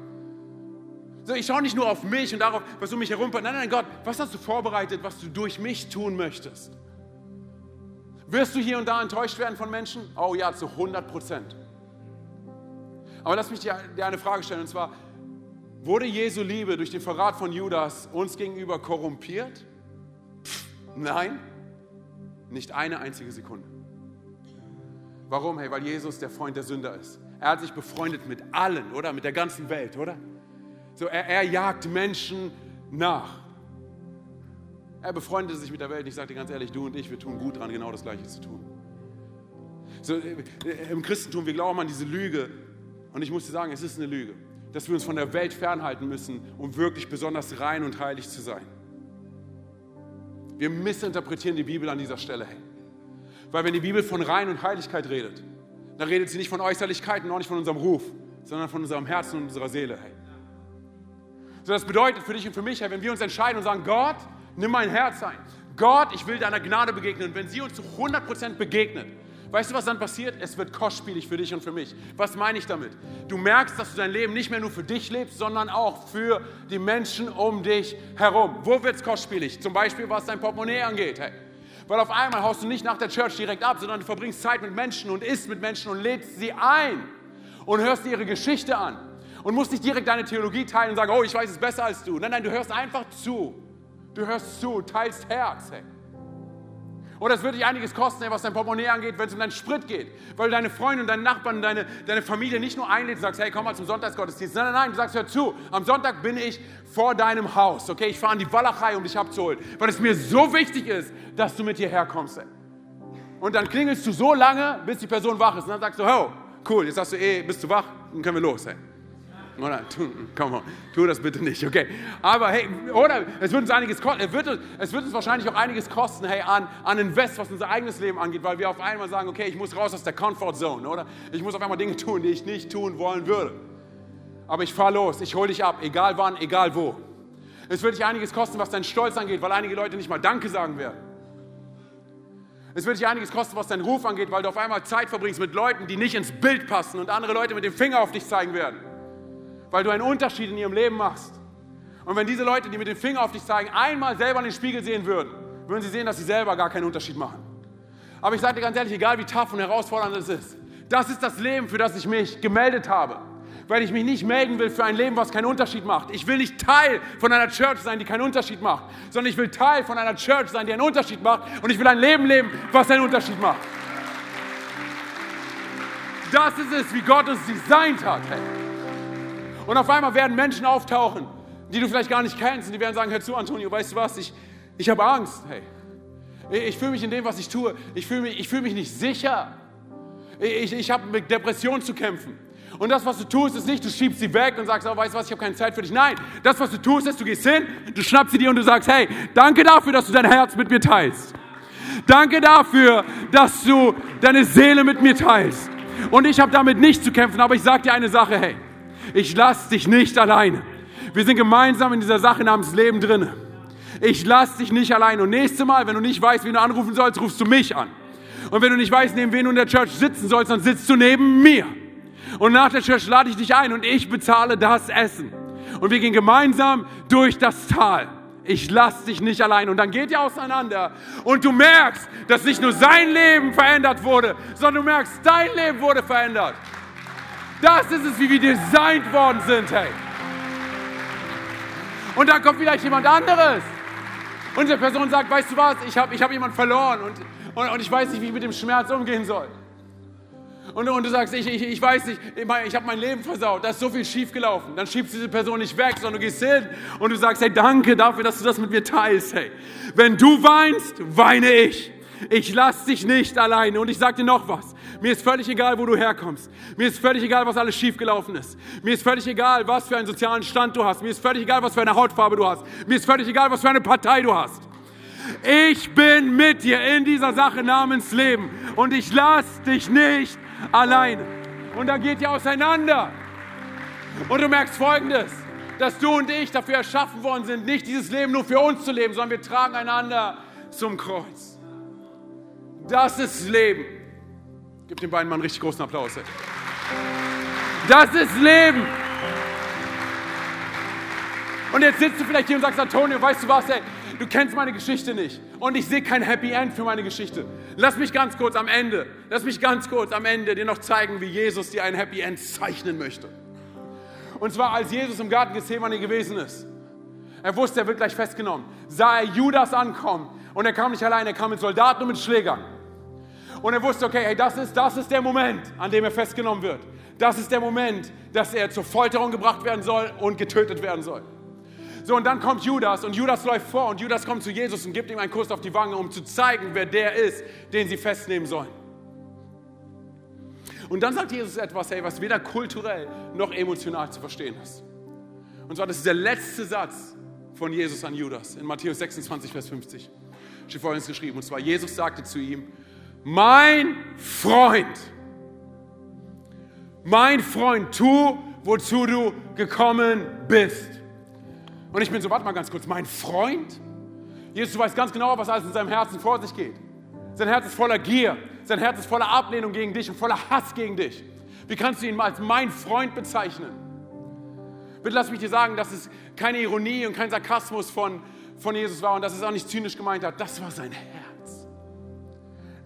So, ich schaue nicht nur auf mich und darauf, was um mich herum. Nein, nein, Gott, was hast du vorbereitet, was du durch mich tun möchtest? Wirst du hier und da enttäuscht werden von Menschen? Oh ja, zu 100 Prozent. Aber lass mich dir eine Frage stellen, und zwar, Wurde Jesu Liebe durch den Verrat von Judas uns gegenüber korrumpiert? Pff, nein, nicht eine einzige Sekunde. Warum? Hey, weil Jesus der Freund der Sünder ist. Er hat sich befreundet mit allen, oder? Mit der ganzen Welt, oder? So, er, er jagt Menschen nach. Er befreundete sich mit der Welt. Ich sage dir ganz ehrlich, du und ich, wir tun gut dran, genau das Gleiche zu tun. So, äh, Im Christentum, wir glauben an diese Lüge. Und ich muss dir sagen, es ist eine Lüge, dass wir uns von der Welt fernhalten müssen, um wirklich besonders rein und heilig zu sein. Wir missinterpretieren die Bibel an dieser Stelle. Weil wenn die Bibel von Rein und Heiligkeit redet, dann redet sie nicht von Äußerlichkeiten, auch nicht von unserem Ruf, sondern von unserem Herzen und unserer Seele. Hey. So, das bedeutet für dich und für mich, wenn wir uns entscheiden und sagen, Gott, nimm mein Herz ein. Gott, ich will deiner Gnade begegnen. Und wenn sie uns zu 100% begegnet, weißt du, was dann passiert? Es wird kostspielig für dich und für mich. Was meine ich damit? Du merkst, dass du dein Leben nicht mehr nur für dich lebst, sondern auch für die Menschen um dich herum. Wo wird es kostspielig? Zum Beispiel, was dein Portemonnaie angeht. Hey. Weil auf einmal haust du nicht nach der Church direkt ab, sondern du verbringst Zeit mit Menschen und isst mit Menschen und lädst sie ein und hörst ihre Geschichte an. Und musst nicht direkt deine Theologie teilen und sagen, oh, ich weiß es besser als du. Nein, nein, du hörst einfach zu. Du hörst zu, teilst Herz. Hey. Oder es wird dich einiges kosten, was dein Portemonnaie angeht, wenn es um deinen Sprit geht. Weil du deine Freunde und deine Nachbarn und deine, deine Familie nicht nur einlädst und sagst, hey, komm mal zum Sonntagsgottesdienst. Nein, nein, nein, du sagst, hör zu, am Sonntag bin ich vor deinem Haus. Okay, ich fahre an die Walachei, um dich abzuholen. Weil es mir so wichtig ist, dass du mit hierher kommst. Hey. Und dann klingelst du so lange, bis die Person wach ist. Und dann sagst du, oh, cool, jetzt sagst du, eh, bist du wach? Dann können wir los. Hey. Oder, tu, komm on, tu das bitte nicht, okay? Aber hey, oder es wird uns einiges kosten, es wird, es wird uns wahrscheinlich auch einiges kosten, hey, an, an Invest, was unser eigenes Leben angeht, weil wir auf einmal sagen, okay, ich muss raus aus der Comfort Zone, oder? Ich muss auf einmal Dinge tun, die ich nicht tun wollen würde. Aber ich fahre los, ich hole dich ab, egal wann, egal wo. Es wird dich einiges kosten, was deinen Stolz angeht, weil einige Leute nicht mal Danke sagen werden. Es wird dich einiges kosten, was deinen Ruf angeht, weil du auf einmal Zeit verbringst mit Leuten, die nicht ins Bild passen und andere Leute mit dem Finger auf dich zeigen werden weil du einen Unterschied in ihrem Leben machst. Und wenn diese Leute, die mit dem Finger auf dich zeigen, einmal selber in den Spiegel sehen würden, würden sie sehen, dass sie selber gar keinen Unterschied machen. Aber ich sage dir ganz ehrlich, egal wie tough und herausfordernd es ist, das ist das Leben, für das ich mich gemeldet habe. Weil ich mich nicht melden will für ein Leben, was keinen Unterschied macht. Ich will nicht Teil von einer Church sein, die keinen Unterschied macht, sondern ich will Teil von einer Church sein, die einen Unterschied macht. Und ich will ein Leben leben, was einen Unterschied macht. Das ist es, wie Gott uns designt hat. Hey. Und auf einmal werden Menschen auftauchen, die du vielleicht gar nicht kennst. Und die werden sagen, hör zu, Antonio, weißt du was, ich, ich habe Angst. Hey, ich fühle mich in dem, was ich tue, ich fühle mich, fühl mich nicht sicher. Ich, ich habe mit Depressionen zu kämpfen. Und das, was du tust, ist nicht, du schiebst sie weg und sagst, oh, weißt du was, ich habe keine Zeit für dich. Nein, das, was du tust, ist, du gehst hin, du schnappst sie dir und du sagst, hey, danke dafür, dass du dein Herz mit mir teilst. Danke dafür, dass du deine Seele mit mir teilst. Und ich habe damit nicht zu kämpfen, aber ich sage dir eine Sache, hey, ich lasse dich nicht alleine. Wir sind gemeinsam in dieser Sache namens Leben drin. Ich lasse dich nicht allein. Und nächstes Mal, wenn du nicht weißt, wen du anrufen sollst, rufst du mich an. Und wenn du nicht weißt, neben wen du in der Church sitzen sollst, dann sitzt du neben mir. Und nach der Church lade ich dich ein und ich bezahle das Essen. Und wir gehen gemeinsam durch das Tal. Ich lasse dich nicht allein. Und dann geht ihr auseinander. Und du merkst, dass nicht nur sein Leben verändert wurde, sondern du merkst, dein Leben wurde verändert. Das ist es, wie wir designt worden sind, hey. Und dann kommt vielleicht jemand anderes. Und die Person sagt, weißt du was, ich habe ich hab jemanden verloren und, und, und ich weiß nicht, wie ich mit dem Schmerz umgehen soll. Und, und du sagst, ich, ich, ich weiß nicht, ich, ich habe mein Leben versaut, da ist so viel schiefgelaufen. Dann schiebst du diese Person nicht weg, sondern du gehst hin und du sagst, hey, danke dafür, dass du das mit mir teilst, hey. Wenn du weinst, weine ich. Ich lass dich nicht alleine. Und ich sage dir noch was. Mir ist völlig egal, wo du herkommst. Mir ist völlig egal, was alles schiefgelaufen ist. Mir ist völlig egal, was für einen sozialen Stand du hast. Mir ist völlig egal, was für eine Hautfarbe du hast. Mir ist völlig egal, was für eine Partei du hast. Ich bin mit dir in dieser Sache namens Leben und ich lass dich nicht alleine. Und da geht ihr auseinander. Und du merkst Folgendes, dass du und ich dafür erschaffen worden sind, nicht dieses Leben nur für uns zu leben, sondern wir tragen einander zum Kreuz. Das ist Leben. Gib den beiden mal einen richtig großen Applaus. Ey. Das ist Leben. Und jetzt sitzt du vielleicht hier und sagst, Antonio, weißt du was, ey, du kennst meine Geschichte nicht. Und ich sehe kein Happy End für meine Geschichte. Lass mich ganz kurz am Ende, lass mich ganz kurz am Ende dir noch zeigen, wie Jesus dir ein Happy End zeichnen möchte. Und zwar, als Jesus im Garten Gethsemane gewesen ist. Er wusste, er wird gleich festgenommen. Sah er Judas ankommen. Und er kam nicht allein, er kam mit Soldaten und mit Schlägern. Und er wusste, okay, hey, das ist, das ist der Moment, an dem er festgenommen wird. Das ist der Moment, dass er zur Folterung gebracht werden soll und getötet werden soll. So, und dann kommt Judas und Judas läuft vor und Judas kommt zu Jesus und gibt ihm einen Kuss auf die Wange, um zu zeigen, wer der ist, den sie festnehmen sollen. Und dann sagt Jesus etwas, hey, was weder kulturell noch emotional zu verstehen ist. Und zwar, das ist der letzte Satz von Jesus an Judas in Matthäus 26, Vers 50. Steht folgendes geschrieben. Und zwar, Jesus sagte zu ihm, mein Freund, mein Freund, tu, wozu du gekommen bist. Und ich bin so, warte mal ganz kurz, mein Freund? Jesus weiß ganz genau, was alles in seinem Herzen vor sich geht. Sein Herz ist voller Gier. Sein Herz ist voller Ablehnung gegen dich und voller Hass gegen dich. Wie kannst du ihn als mein Freund bezeichnen? Bitte lass mich dir sagen, dass es keine Ironie und kein Sarkasmus von, von Jesus war und dass es auch nicht zynisch gemeint hat. Das war sein Herz.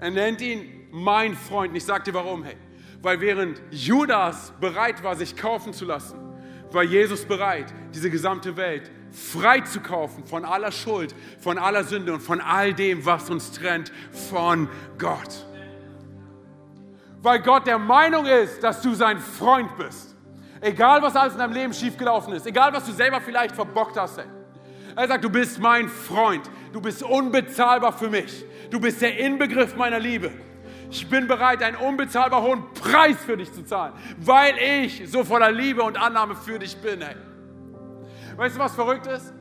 Er nennt ihn mein Freund. Und ich sag dir warum, hey. Weil während Judas bereit war, sich kaufen zu lassen, war Jesus bereit, diese gesamte Welt freizukaufen von aller Schuld, von aller Sünde und von all dem, was uns trennt von Gott. Weil Gott der Meinung ist, dass du sein Freund bist. Egal, was alles in deinem Leben schiefgelaufen ist, egal, was du selber vielleicht verbockt hast. Ey. Er sagt, du bist mein Freund, du bist unbezahlbar für mich, du bist der Inbegriff meiner Liebe. Ich bin bereit, einen unbezahlbar hohen Preis für dich zu zahlen, weil ich so voller Liebe und Annahme für dich bin. Ey. Weißt du, was verrückt ist?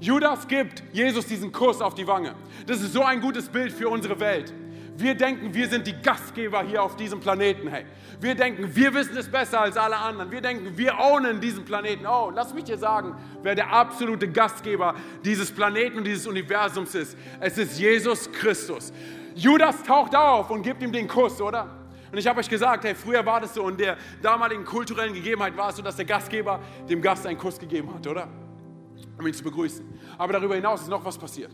Judas gibt Jesus diesen Kuss auf die Wange. Das ist so ein gutes Bild für unsere Welt. Wir denken, wir sind die Gastgeber hier auf diesem Planeten. Hey, wir denken, wir wissen es besser als alle anderen. Wir denken, wir ownen diesen Planeten. Oh, lass mich dir sagen, wer der absolute Gastgeber dieses Planeten und dieses Universums ist. Es ist Jesus Christus. Judas taucht auf und gibt ihm den Kuss, oder? Und ich habe euch gesagt, hey, früher war das so, in der damaligen kulturellen Gegebenheit war es so, dass der Gastgeber dem Gast einen Kuss gegeben hat, oder? Um ihn zu begrüßen. Aber darüber hinaus ist noch was passiert.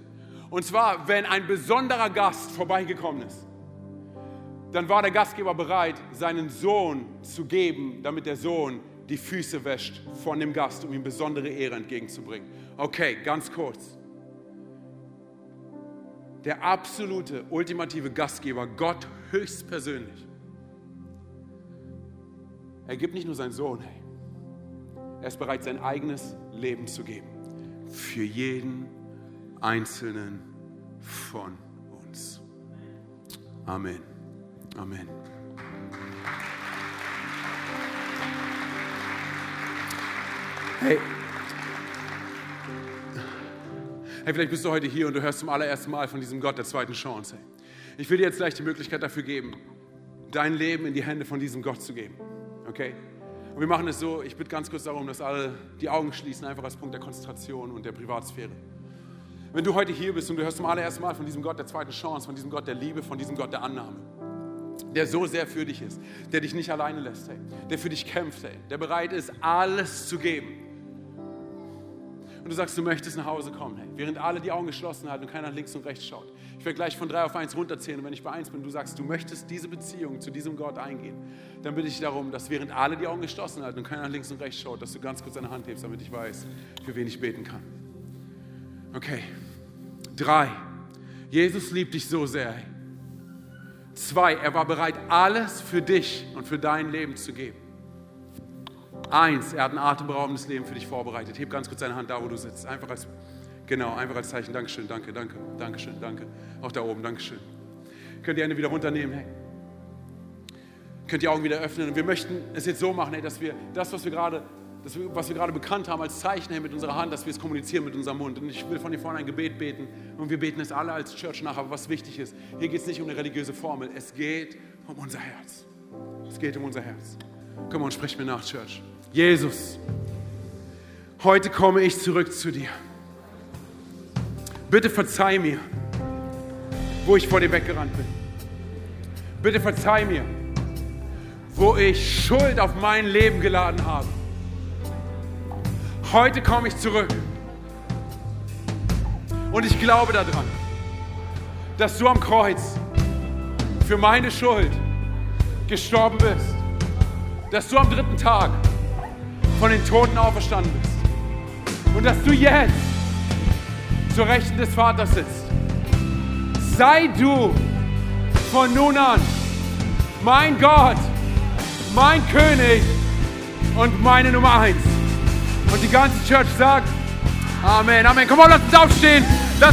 Und zwar, wenn ein besonderer Gast vorbeigekommen ist, dann war der Gastgeber bereit, seinen Sohn zu geben, damit der Sohn die Füße wäscht von dem Gast, um ihm besondere Ehre entgegenzubringen. Okay, ganz kurz. Der absolute, ultimative Gastgeber, Gott höchstpersönlich, er gibt nicht nur seinen Sohn, hey. Er ist bereit, sein eigenes Leben zu geben. Für jeden einzelnen von uns. Amen. Amen. Hey. Hey, vielleicht bist du heute hier und du hörst zum allerersten Mal von diesem Gott der zweiten Chance. Ich will dir jetzt gleich die Möglichkeit dafür geben, dein Leben in die Hände von diesem Gott zu geben. Okay? Und wir machen es so, ich bitte ganz kurz darum, dass alle die Augen schließen, einfach als Punkt der Konzentration und der Privatsphäre. Wenn du heute hier bist und du hörst zum allerersten Mal von diesem Gott der zweiten Chance, von diesem Gott der Liebe, von diesem Gott der Annahme, der so sehr für dich ist, der dich nicht alleine lässt, hey, der für dich kämpft, hey, der bereit ist, alles zu geben. Und du sagst, du möchtest nach Hause kommen, hey, während alle die Augen geschlossen halten und keiner links und rechts schaut. Ich werde gleich von drei auf eins runterzählen und wenn ich bei eins bin, du sagst, du möchtest diese Beziehung zu diesem Gott eingehen, dann bitte ich darum, dass während alle die Augen geschlossen halten und keiner links und rechts schaut, dass du ganz kurz deine Hand hebst, damit ich weiß, für wen ich beten kann. Okay. Drei. Jesus liebt dich so sehr. Zwei, er war bereit, alles für dich und für dein Leben zu geben. Eins, er hat ein atemberaubendes Leben für dich vorbereitet. Heb ganz kurz deine Hand da, wo du sitzt. Einfach als Genau, einfach als Zeichen. Dankeschön, danke, danke, Dankeschön, danke. Auch da oben, Dankeschön. Könnt ihr Hände wieder runternehmen, hey. Könnt die Augen wieder öffnen. Und wir möchten es jetzt so machen, hey, dass wir das, was wir gerade das, was wir gerade bekannt haben als Zeichen hey, mit unserer Hand, dass wir es kommunizieren mit unserem Mund. Und ich will von hier vorne ein Gebet beten und wir beten es alle als Church nach. Aber was wichtig ist, hier geht es nicht um eine religiöse Formel, es geht um unser Herz. Es geht um unser Herz. Komm und sprich mir nach, Church. Jesus, heute komme ich zurück zu dir. Bitte verzeih mir, wo ich vor dir weggerannt bin. Bitte verzeih mir, wo ich Schuld auf mein Leben geladen habe. Heute komme ich zurück. Und ich glaube daran, dass du am Kreuz für meine Schuld gestorben bist. Dass du am dritten Tag von den Toten auferstanden bist. Und dass du jetzt zur Rechten des Vaters sitzt. Sei du von nun an mein Gott, mein König und meine Nummer eins. Und die ganze Church sagt, Amen, Amen. Komm on, lass uns aufstehen. Lass